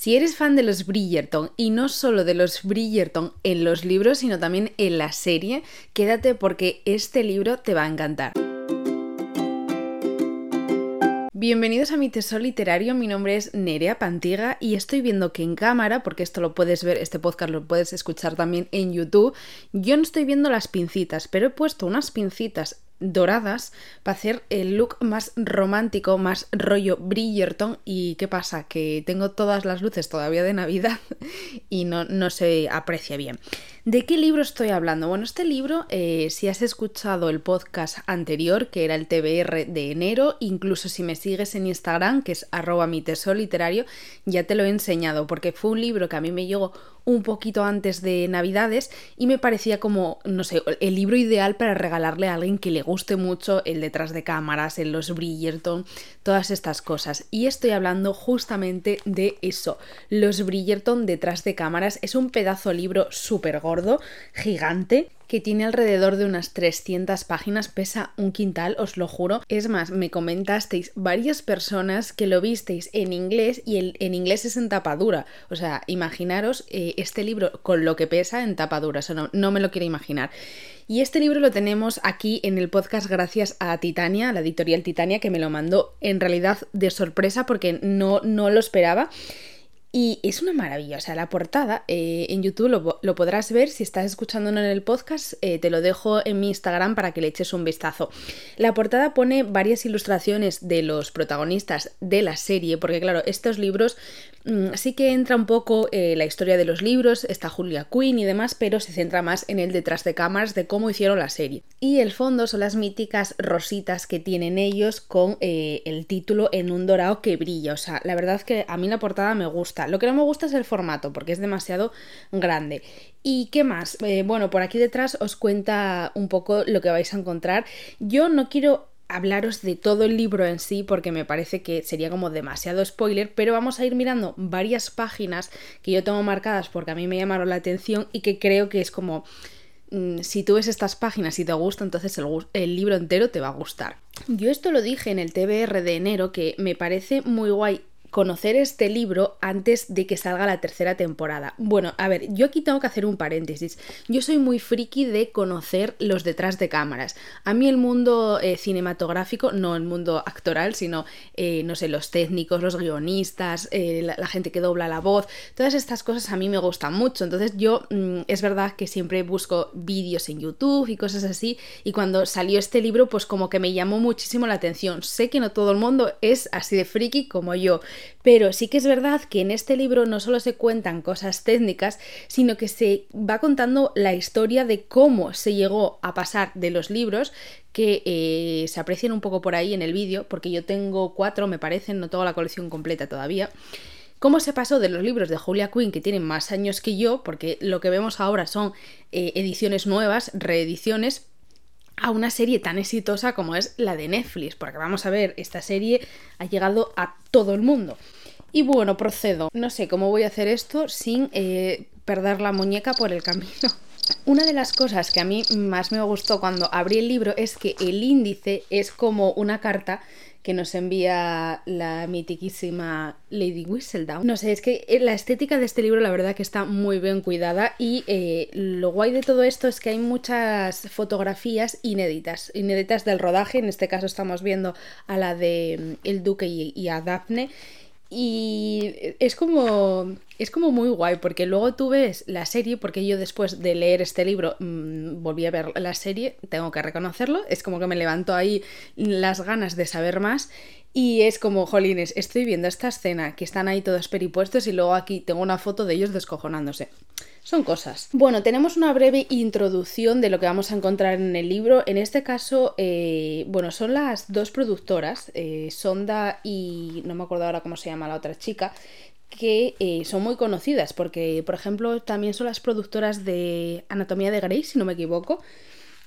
Si eres fan de los Bridgerton y no solo de los Bridgerton en los libros, sino también en la serie, quédate porque este libro te va a encantar. Bienvenidos a mi tesoro literario, mi nombre es Nerea Pantiga y estoy viendo que en cámara, porque esto lo puedes ver, este podcast lo puedes escuchar también en YouTube, yo no estoy viendo las pincitas, pero he puesto unas pincitas doradas para hacer el look más romántico, más rollo Bridgerton. ¿Y qué pasa? Que tengo todas las luces todavía de Navidad y no, no se aprecia bien. ¿De qué libro estoy hablando? Bueno, este libro, eh, si has escuchado el podcast anterior, que era el TBR de enero, incluso si me sigues en Instagram, que es arroba mi tesoro literario, ya te lo he enseñado, porque fue un libro que a mí me llegó un poquito antes de Navidades y me parecía como, no sé, el libro ideal para regalarle a alguien que le guste mucho el detrás de cámaras, el los Bridgerton, todas estas cosas. Y estoy hablando justamente de eso, los Bridgerton detrás de cámaras. Es un pedazo libro súper gordo, gigante, que tiene alrededor de unas 300 páginas, pesa un quintal, os lo juro. Es más, me comentasteis varias personas que lo visteis en inglés y en inglés es en tapadura. O sea, imaginaros eh, este libro con lo que pesa en tapadura, o no, no me lo quiero imaginar. Y este libro lo tenemos aquí en el podcast gracias a Titania, la editorial Titania, que me lo mandó en realidad de sorpresa porque no, no lo esperaba. Y es una maravilla, o sea, la portada eh, en YouTube lo, podrás ver, si estás escuchándolo en el podcast, eh, te lo dejo en mi Instagram para que le eches un vistazo. La portada pone varias ilustraciones de los protagonistas de la serie, porque claro, estos libros sí que entra un poco eh, la historia de los libros, está Julia Quinn y demás, pero se centra más en el detrás de cámaras de cómo hicieron la serie. Y el fondo son las míticas rositas que tienen ellos con el título en un dorado que brilla, o sea, la verdad que a mí la portada me gusta lo que no me gusta es el formato, porque es demasiado grande. ¿Y qué más? Eh, bueno, por aquí detrás os cuenta un poco lo que vais a encontrar. Yo no quiero hablaros de todo el libro en sí porque me parece que sería como demasiado spoiler, pero vamos a ir mirando varias páginas que yo tengo marcadas porque a mí me llamaron la atención y que creo que es como mm, si tú ves estas páginas y te gusta, entonces el, el, libro entero te va a gustar. Yo esto lo dije en el TBR de enero que me parece muy guay conocer este libro antes de que salga la tercera temporada. Bueno, a ver, yo aquí tengo que hacer un paréntesis. Yo soy muy friki de conocer los detrás de cámaras. A mí el mundo eh, cinematográfico, no el mundo actoral, sino, eh, no sé, los técnicos, los guionistas, eh, la, gente que dobla la voz, todas estas cosas a mí me gustan mucho. Entonces yo mm, es verdad que siempre busco vídeos en YouTube y cosas así. Y cuando salió este libro, pues como que me llamó muchísimo la atención. Sé que no todo el mundo es así de friki como yo. Pero sí que es verdad que en este libro no solo se cuentan cosas técnicas, sino que se va contando la historia de cómo se llegó a pasar de los libros que eh, se aprecian un poco por ahí en el vídeo, porque yo tengo cuatro, me parecen, no tengo la colección completa todavía. Cómo se pasó de los libros de Julia Quinn, que tienen más años que yo, porque lo que vemos ahora son eh, ediciones nuevas, reediciones, a una serie tan exitosa como es la de Netflix, porque vamos a ver, esta serie ha llegado a todo el mundo. Y bueno, procedo. No sé cómo voy a hacer esto sin eh, perder la muñeca por el camino. Una de las cosas que a mí más me gustó cuando abrí el libro es que el índice es como una carta que nos envía la mitiquísima Lady Whistledown. No sé, es que eh, la estética de este libro la verdad que está muy bien cuidada y eh, lo guay de todo esto es que hay muchas fotografías inéditas, inéditas del rodaje, en este caso estamos viendo a la de mm, El Duque y a Daphne y es como, es como muy guay, porque luego tú ves la serie, porque yo después de leer este libro mmm, volví a ver la serie, tengo que reconocerlo, es como que me levanto ahí las ganas de saber más y es como, jolines, estoy viendo esta escena que están ahí todos peripuestos y luego aquí tengo una foto de ellos descojonándose. Son cosas. Bueno, tenemos una breve introducción de lo que vamos a encontrar en el libro. En este caso, eh, bueno, son las dos productoras, eh, Sonda y no me acuerdo ahora cómo se llama la otra chica, que eh, son muy conocidas porque, por ejemplo, también son las productoras de Anatomía de Grey, si no me equivoco.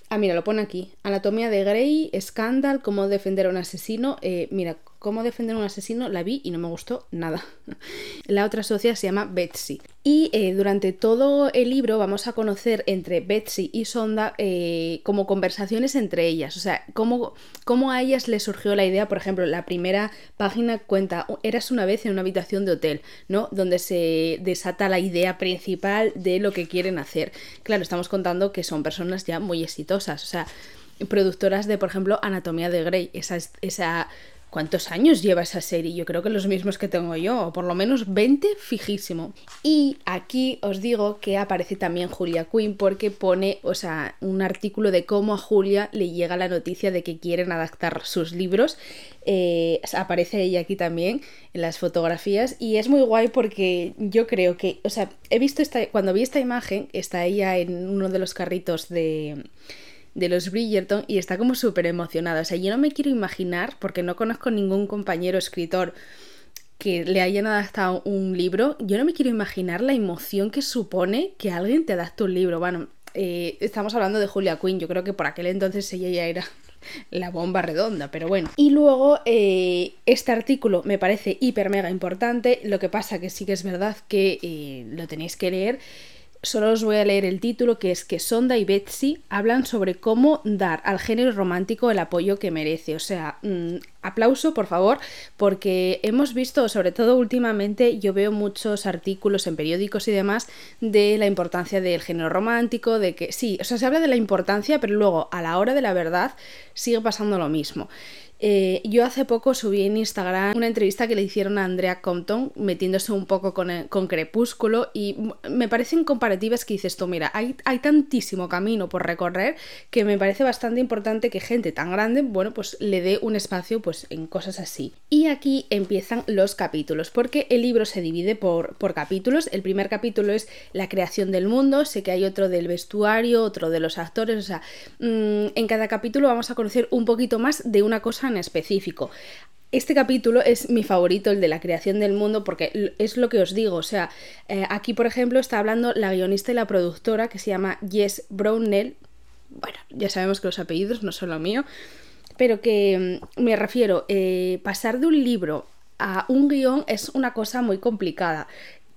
Ah, mira, lo pone aquí. Anatomía de Grey, Scandal, cómo defender a un asesino. Mira, cómo defender a un asesino, la vi y no me gustó nada. La otra socia se llama Betsy. Y eh, durante todo el libro vamos a conocer entre Betsy y Sonda eh, como conversaciones entre ellas, o sea, cómo, cómo a ellas les surgió la idea, por ejemplo, la primera página cuenta, eras una vez en una habitación de hotel, ¿no? Donde se desata la idea principal de lo que quieren hacer. Claro, estamos contando que son personas ya muy exitosas, o sea, productoras de, por ejemplo, Anatomía de Grey, esa, esa ¿Cuántos años lleva esa serie? Yo creo que los mismos que tengo yo, o por lo menos 20 fijísimo. Y aquí os digo que aparece también Julia Quinn porque pone, o sea, un artículo de cómo a Julia le llega la noticia de que quieren adaptar sus libros. Eh, aparece ella aquí también en las fotografías y es muy guay porque yo creo que, o sea, he visto esta, cuando vi esta imagen, está ella en uno de los carritos de de los Bridgerton y está como súper emocionada. O sea, yo no me quiero imaginar, porque no conozco ningún compañero escritor que le hayan adaptado un libro, yo no me quiero imaginar la emoción que supone que alguien te adapte un libro. Bueno, eh, estamos hablando de Julia Quinn, yo creo que por aquel entonces ella ya era la bomba redonda, pero bueno. Y luego eh, este artículo me parece hiper mega importante, lo que pasa que sí que es verdad que eh, lo tenéis que leer solo os voy a leer el título, que es que Sonda y Betsy hablan sobre cómo dar al género romántico el apoyo que merece. O sea, mm, aplauso, por favor, porque hemos visto, sobre todo últimamente, yo veo muchos artículos en periódicos y demás de la importancia del género romántico, de que sí, o sea, se habla de la importancia, pero luego a la hora de la verdad sigue pasando lo mismo. Eh, yo hace poco subí en Instagram una entrevista que le hicieron a Andrea Compton, metiéndose un poco con, con Crepúsculo, y me parecen comparativas que dices tú, mira, hay, hay tantísimo camino por recorrer que me parece bastante importante que gente tan grande, bueno, pues le dé un espacio pues en cosas así. Y aquí empiezan los capítulos, porque el libro se divide por, por capítulos. El primer capítulo es la creación del mundo, sé que hay otro del vestuario, otro de los actores, o sea, mm, en cada capítulo vamos a conocer un poquito más de una cosa específico. Este capítulo es mi favorito, el de la creación del mundo, porque es lo que os digo. O sea, eh, aquí, por ejemplo, está hablando la guionista y la productora que se llama Jess Brownell. Bueno, ya sabemos que los apellidos no son lo mío, pero que mm, me refiero, eh, pasar de un libro a un guion es una cosa muy complicada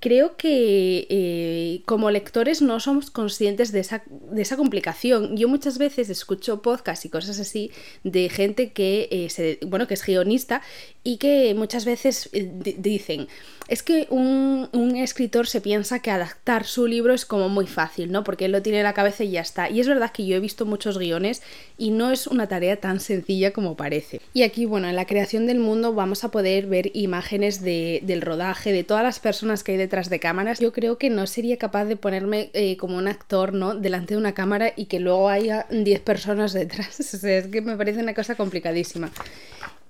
creo que eh, como lectores no somos conscientes de esa, de esa, complicación. Yo muchas veces escucho podcasts y cosas así de gente que, eh, se, bueno, que es guionista y que muchas veces eh, dicen, es que un, escritor se piensa que adaptar su libro es como muy fácil, ¿no? Porque él lo tiene en la cabeza y ya está. Y es verdad que yo he visto muchos guiones y no es una tarea tan sencilla como parece. Y aquí, bueno, en la creación del mundo vamos a poder ver imágenes del rodaje, de todas las personas que hay detrás de cámaras. Yo creo que no sería capaz de ponerme eh, como un actor, ¿no? Delante de una cámara y que luego haya 10 personas detrás. o sea, es que me parece una cosa complicadísima.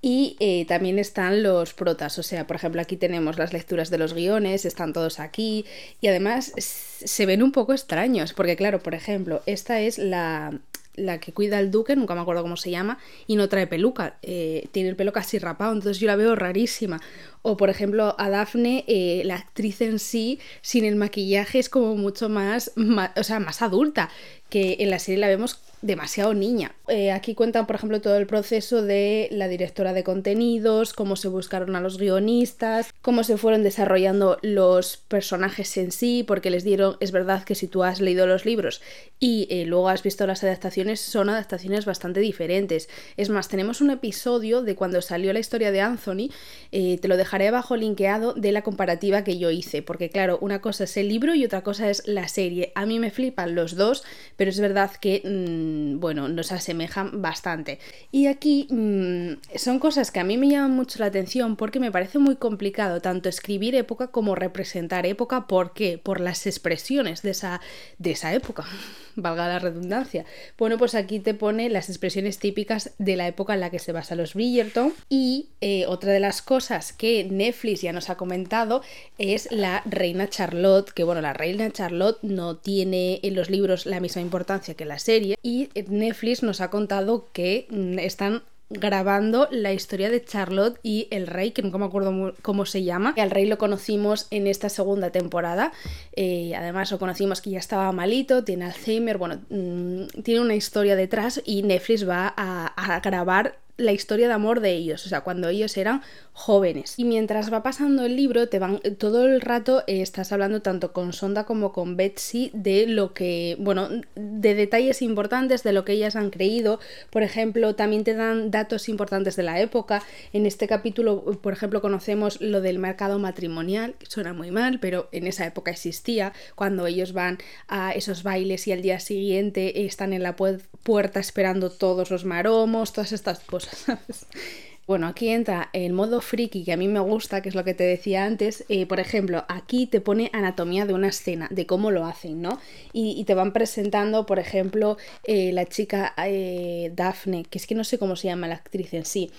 Y eh, también están los protas, o sea, por ejemplo, aquí tenemos las lecturas de los guiones, están todos aquí y además se ven un poco extraños, porque claro, por ejemplo, esta es la, la que cuida al duque, nunca me acuerdo cómo se llama, y no trae peluca, eh, tiene el pelo casi rapado, entonces yo la veo rarísima. O por ejemplo, a Daphne, eh, la actriz en sí, sin el maquillaje, es como mucho más, más, o sea, más adulta, que en la serie la vemos demasiado niña. Eh, aquí cuentan, por ejemplo, todo el proceso de la directora de contenidos, cómo se buscaron a los guionistas, cómo se fueron desarrollando los personajes en sí, porque les dieron, es verdad que si tú has leído los libros y eh, luego has visto las adaptaciones, son adaptaciones bastante diferentes. Es más, tenemos un episodio de cuando salió la historia de Anthony, eh, te lo dejaré abajo linkeado de la comparativa que yo hice, porque claro, una cosa es el libro y otra cosa es la serie. A mí me flipan los dos, pero es verdad que... Mm, bueno, nos asemejan bastante. Y aquí mm, son cosas que a mí me llaman mucho la atención porque me parece muy complicado tanto escribir época como representar época. ¿Por qué? Por las expresiones de esa, de esa época, valga la redundancia. Bueno, pues aquí te pone las expresiones típicas de la época en la que se basa los Bridgerton. Y eh, otra de las cosas que Netflix ya nos ha comentado es la reina Charlotte, que bueno, la reina Charlotte no tiene en los libros la misma importancia que la serie y Netflix nos ha contado que mm, están grabando la historia de Charlotte y el rey, que nunca me acuerdo cómo se llama. El rey lo conocimos en esta segunda temporada. Eh, además lo conocimos que ya estaba malito, tiene Alzheimer, bueno, mm, tiene una historia detrás y Netflix va a, grabar la historia de amor de ellos, o sea, cuando ellos eran jóvenes. Y mientras va pasando el libro, te van todo el rato eh, estás hablando tanto con Sonda como con Betsy de lo que, bueno, de detalles importantes de lo que ellas han creído. Por ejemplo, también te dan datos importantes de la época. En este capítulo, por ejemplo, conocemos lo del mercado matrimonial, que suena muy mal, pero en esa época existía, cuando ellos van a esos bailes y al día siguiente están en la puerta esperando todos los maromos, todas estas cosas, Bueno, aquí entra el modo friki que a mí me gusta, que es lo que te decía antes. Eh, por ejemplo, aquí te pone anatomía de una escena, de cómo lo hacen, ¿no? Y, te van presentando, por ejemplo, eh, la chica eh, Daphne, que es que no sé cómo se llama la actriz en sí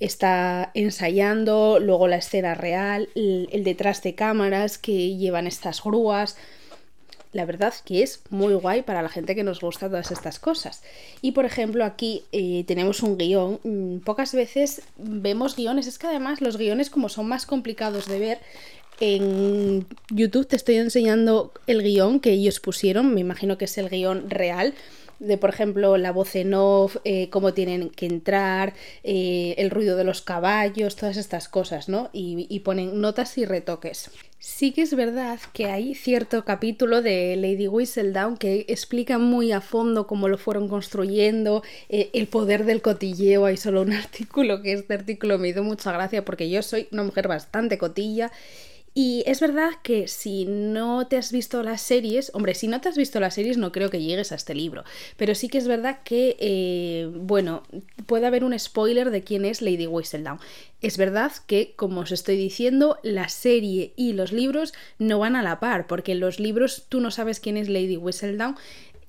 está ensayando, luego la escena real, el, detrás de cámaras que llevan estas grúas la verdad que es muy guay para la gente que nos gusta todas estas cosas. Y por ejemplo, aquí eh, tenemos un guion. Mm, pocas veces vemos guiones. Es que además los guiones, como son más complicados de ver, en YouTube te estoy enseñando el guion que ellos pusieron. Me imagino que es el guion real de por ejemplo la voz en off, eh, cómo tienen que entrar, eh, el ruido de los caballos, todas estas cosas, ¿no? Y, y, ponen notas y retoques. Sí que es verdad que hay cierto capítulo de Lady Whistledown que explica muy a fondo cómo lo fueron construyendo, eh, el poder del cotilleo. Hay solo un artículo que este artículo me hizo mucha gracia porque yo soy una mujer bastante cotilla y es verdad que si no te has visto las series, hombre, si no te has visto las series no creo que llegues a este libro, pero sí que es verdad que, eh, bueno, puede haber un spoiler de quién es Lady Whistledown. Es verdad que, como os estoy diciendo, la serie y los libros no van a la par, porque en los libros tú no sabes quién es Lady Whistledown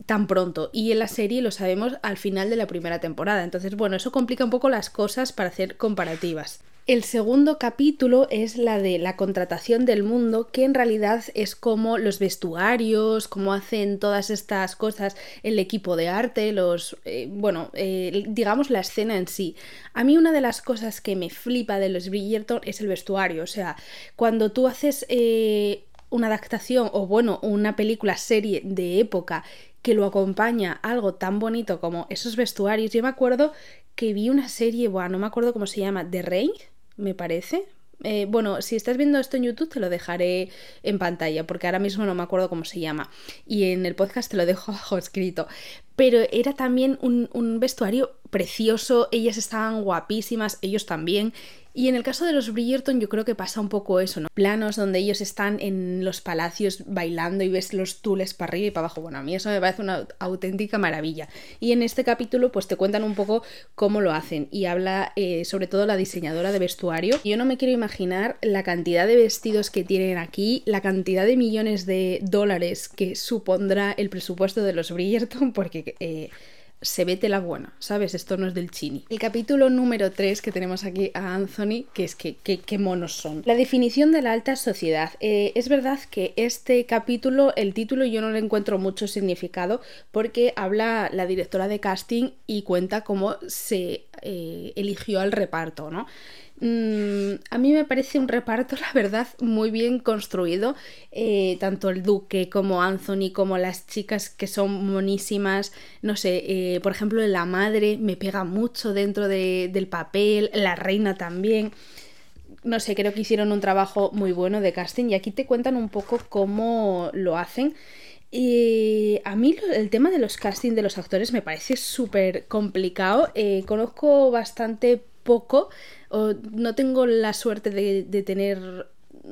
tan pronto y en la serie lo sabemos al final de la primera temporada. Entonces, bueno, eso complica un poco las cosas para hacer comparativas. El segundo capítulo es la de la contratación del mundo, que en realidad es como los vestuarios, cómo hacen todas estas cosas el equipo de arte, los, eh, bueno, eh, digamos la escena en sí. A mí una de las cosas que me flipa de los Bridgerton es el vestuario, o sea, cuando tú haces eh, una adaptación o bueno, una película serie de época que lo acompaña algo tan bonito como esos vestuarios. Yo me acuerdo que vi una serie, bueno, no me acuerdo cómo se llama, The Rain, me parece. Eh, bueno, si estás viendo esto en YouTube te lo dejaré en pantalla porque ahora mismo no me acuerdo cómo se llama y en el podcast te lo dejo abajo escrito. Pero era también un, un vestuario precioso, ellas estaban guapísimas, ellos también y en el caso de los Bridgerton yo creo que pasa un poco eso, ¿no? Planos donde ellos están en los palacios bailando y ves los tules para arriba y para abajo. Bueno, a mí eso me parece una auténtica maravilla. Y en este capítulo pues te cuentan un poco cómo lo hacen y habla eh, sobre todo la diseñadora de vestuario. Yo no me quiero imaginar la cantidad de vestidos que tienen aquí, la cantidad de millones de dólares que supondrá el presupuesto de los Bridgerton porque... Eh, se vete la buena, ¿sabes? Esto no es del chini. El capítulo número 3 que tenemos aquí a Anthony, que es que qué monos son. La definición de la alta sociedad. Eh, es verdad que este capítulo, el título yo no le encuentro mucho significado porque habla la directora de casting y cuenta cómo se eh, eligió al reparto, ¿no? Mm, a mí me parece un reparto, la verdad, muy bien construido. Eh, tanto el duque como Anthony, como las chicas que son monísimas. No sé, eh, por ejemplo, la madre me pega mucho dentro del papel, la reina también. No sé, creo que hicieron un trabajo muy bueno de casting y aquí te cuentan un poco cómo lo hacen. Y a mí el tema de los castings de los actores me parece súper complicado. Eh, conozco bastante poco no tengo la suerte de, de tener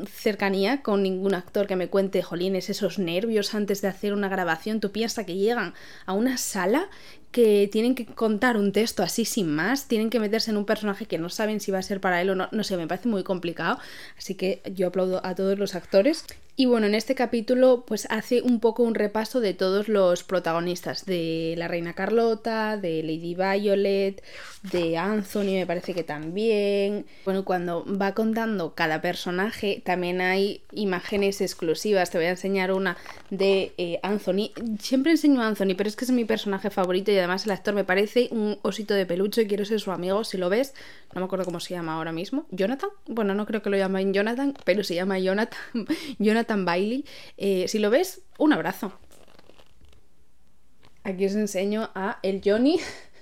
cercanía con ningún actor que me cuente, jolines, esos nervios antes de hacer una grabación. Tú piensas que llegan a una sala que tienen que contar un texto así sin más, tienen que meterse en un personaje que no saben si va a ser para él o no, no sé, me parece muy complicado, así que yo aplaudo a todos los actores. Y bueno, en este capítulo pues hace un poco un repaso de todos los protagonistas, de la reina Carlota, de Lady Violet, de Anthony me parece que también. Bueno, cuando va contando cada personaje también hay imágenes exclusivas, te voy a enseñar una de eh, Anthony. Siempre enseño a Anthony, pero es que es mi personaje favorito y además el actor me parece un osito de peluche y quiero ser su amigo, si lo ves, no me acuerdo cómo se llama ahora mismo, Jonathan, bueno, no creo que lo llamen Jonathan, pero se llama Jonathan, Jonathan Bailey, eh, si lo ves, un abrazo. Aquí os enseño a el Johnny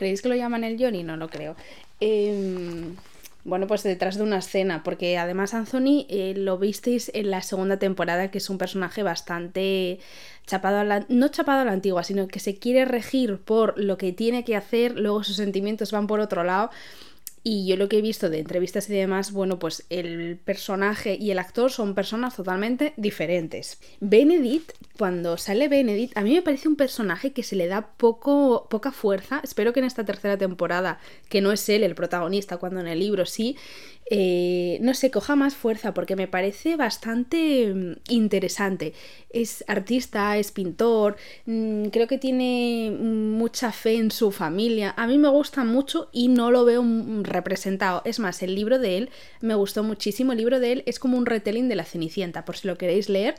¿Creéis que lo llaman el Johnny? No lo creo. Em, bueno, pues detrás de una escena, porque además Anthony eh, lo visteis en la segunda temporada, que es un personaje bastante chapado a la, no chapado a la antigua, sino que se quiere regir por lo que tiene que hacer, luego sus sentimientos van por otro lado y yo lo que he visto de entrevistas y demás, bueno, pues el personaje y el actor son personas totalmente diferentes. Benedict, cuando sale Benedict, a mí me parece un personaje que se le da poco, poca fuerza. Espero que en esta tercera temporada, que no es él el protagonista, cuando en el libro sí, eh, no sé, coja más fuerza porque me parece bastante mm, interesante. Es artista, es pintor, mm, creo que tiene mucha fe en su familia. A mí me gusta mucho y no lo veo representado. Es más, el libro de él me gustó muchísimo. El libro de él es como un retelling de la Cenicienta, por si lo queréis leer.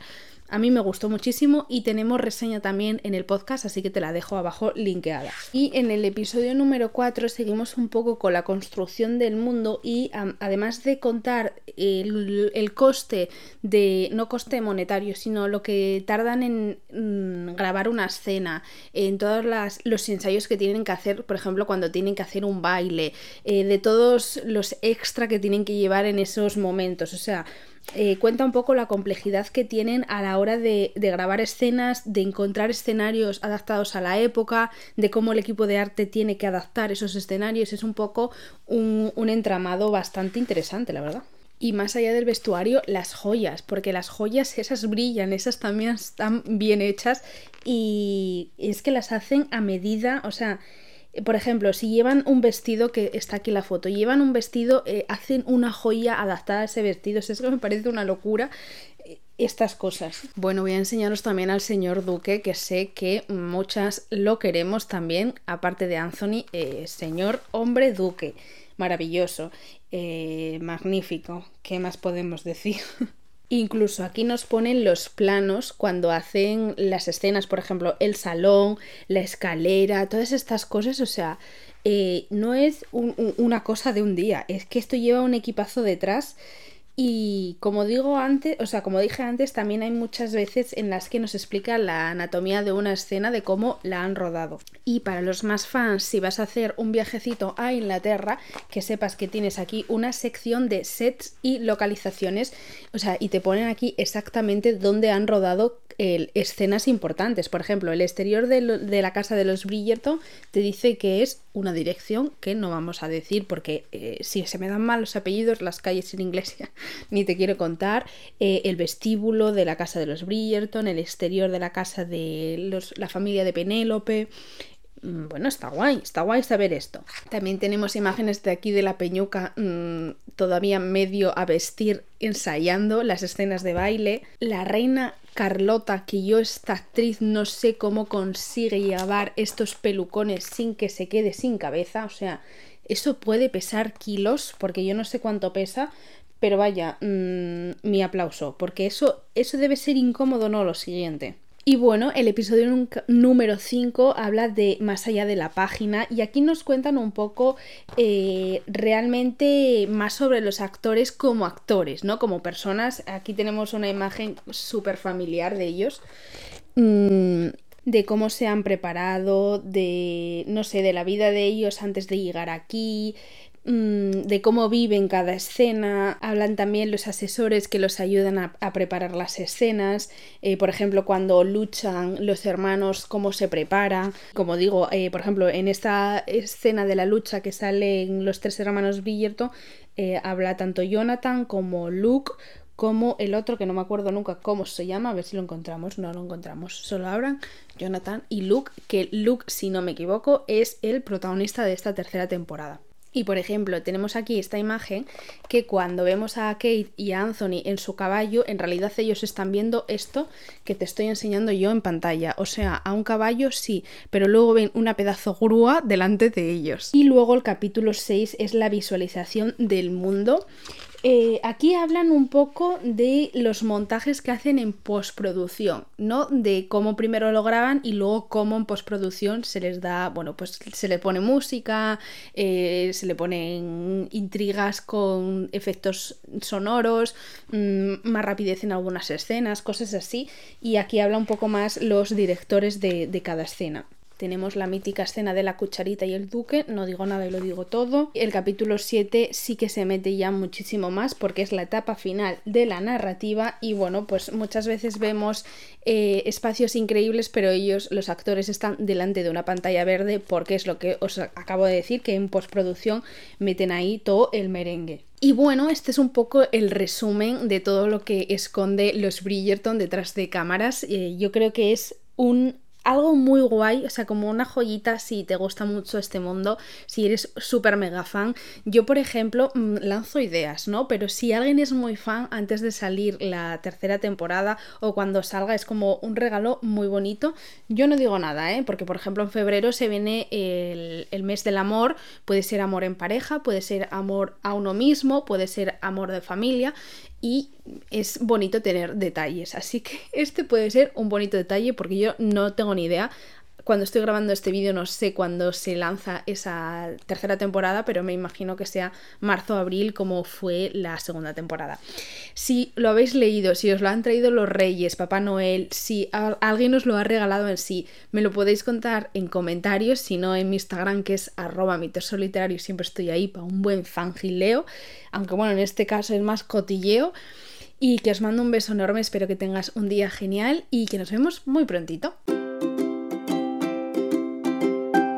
A mí me gustó muchísimo y tenemos reseña también en el podcast, así que te la dejo abajo linkeada. Y en el episodio número 4 seguimos un poco con la construcción del mundo y además de contar el, coste de, no coste monetario, sino lo que tardan en mm, grabar una escena, en todos los ensayos que tienen que hacer, por ejemplo, cuando tienen que hacer un baile, eh, de todos los extra que tienen que llevar en esos momentos. O sea, eh, cuenta un poco la complejidad que tienen a la hora de, grabar escenas, de encontrar escenarios adaptados a la época, de cómo el equipo de arte tiene que adaptar esos escenarios. Es un poco un, un entramado bastante interesante, la verdad. Y más allá del vestuario, las joyas, porque las joyas esas brillan, esas también están bien hechas y es que las hacen a medida, o sea, por ejemplo, si llevan un vestido, que está aquí la foto, llevan un vestido, eh, hacen una joya adaptada a ese vestido. Es que me parece una locura eh, estas cosas. Bueno, voy a enseñaros también al señor Duque, que sé que muchas lo queremos también, aparte de Anthony, eh, señor hombre Duque. Maravilloso, magnífico. ¿Qué más podemos decir? Incluso aquí nos ponen los planos cuando hacen las escenas, por ejemplo, el salón, la escalera, todas estas cosas, o sea, eh, no es una cosa de un día, es que esto lleva un equipazo detrás y como digo antes, o sea, como dije antes, también hay muchas veces en las que nos explica la anatomía de una escena de cómo la han rodado. Y para los más fans, si vas a hacer un viajecito a Inglaterra, que sepas que tienes aquí una sección de sets y localizaciones, o sea, y te ponen aquí exactamente dónde han rodado escenas importantes. Por ejemplo, el exterior de, la casa de los Bridgerton te dice que es una dirección que no vamos a decir porque eh, si se me dan mal los apellidos, las calles en inglés ni te quiero contar. Eh, el vestíbulo de la casa de los Bridgerton, el exterior de la casa de la familia de Penélope, bueno, está guay, está guay saber esto. También tenemos imágenes de aquí de la peñuca mm, todavía medio a vestir ensayando las escenas de baile. La reina Carlota, que yo esta actriz no sé cómo consigue llevar estos pelucones sin que se quede sin cabeza, o sea, eso puede pesar kilos, porque yo no sé cuánto pesa, pero vaya, mm, mi aplauso, porque eso, eso debe ser incómodo, no lo siguiente. Y bueno, el episodio número 5 habla de más allá de la página y aquí nos cuentan un poco eh, realmente más sobre los actores como actores, ¿no? Como personas. Aquí tenemos una imagen súper familiar de ellos. Mm, de cómo se han preparado, de, no sé, de la vida de ellos antes de llegar aquí, de cómo viven cada escena, hablan también los asesores que los ayudan a, preparar las escenas, eh, por ejemplo, cuando luchan los hermanos, cómo se prepara, como digo, eh, por ejemplo, en esta escena de la lucha que salen los tres hermanos Bridgerton, eh, habla tanto Jonathan como Luke como el otro que no me acuerdo nunca cómo se llama, a ver si lo encontramos, no lo encontramos, solo hablan Jonathan y Luke, que Luke, si no me equivoco, es el protagonista de esta tercera temporada. Y por ejemplo, tenemos aquí esta imagen que cuando vemos a Kate y a Anthony en su caballo, en realidad ellos están viendo esto que te estoy enseñando yo en pantalla. O sea, a un caballo sí, pero luego ven una pedazo grúa delante de ellos. Y luego el capítulo 6 es la visualización del mundo eh, aquí hablan un poco de los montajes que hacen en postproducción, ¿no? De cómo primero lo graban y luego cómo en postproducción se les da, bueno, pues se le pone música, eh, se le ponen intrigas con efectos sonoros, mm, más rapidez en algunas escenas, cosas así. Y aquí habla un poco más los directores de cada escena. Tenemos la mítica escena de la cucharita y el duque, no digo nada y lo digo todo. El capítulo 7 sí que se mete ya muchísimo más porque es la etapa final de la narrativa y bueno, pues muchas veces vemos eh, espacios increíbles, pero ellos, los actores, están delante de una pantalla verde porque es lo que os acabo de decir, que en postproducción meten ahí todo el merengue. Y bueno, este es un poco el resumen de todo lo que esconde los Bridgerton detrás de cámaras. Eh, yo creo que es un algo muy guay, o sea, como una joyita si te gusta mucho este mundo, si eres súper mega fan. Yo, por ejemplo, mm, lanzo ideas, ¿no? Pero si alguien es muy fan antes de salir la tercera temporada o cuando salga, es como un regalo muy bonito. Yo no digo nada, ¿eh? Porque, por ejemplo, en febrero se viene el, el mes del amor, puede ser amor en pareja, puede ser amor a uno mismo, puede ser amor de familia y es bonito tener detalles. Así que este puede ser un bonito detalle porque yo no tengo ni idea cuando estoy grabando este vídeo no sé cuándo se lanza esa tercera temporada, pero me imagino que sea marzo o abril como fue la segunda temporada. Si lo habéis leído, si os lo han traído los Reyes, Papá Noel, si alguien os lo ha regalado en sí, me lo podéis contar en comentarios, si no en mi Instagram que es arroba mi siempre estoy ahí para un buen fangileo, aunque bueno, en este caso es más cotilleo. Y que os mando un beso enorme, espero que tengas un día genial y que nos vemos muy prontito.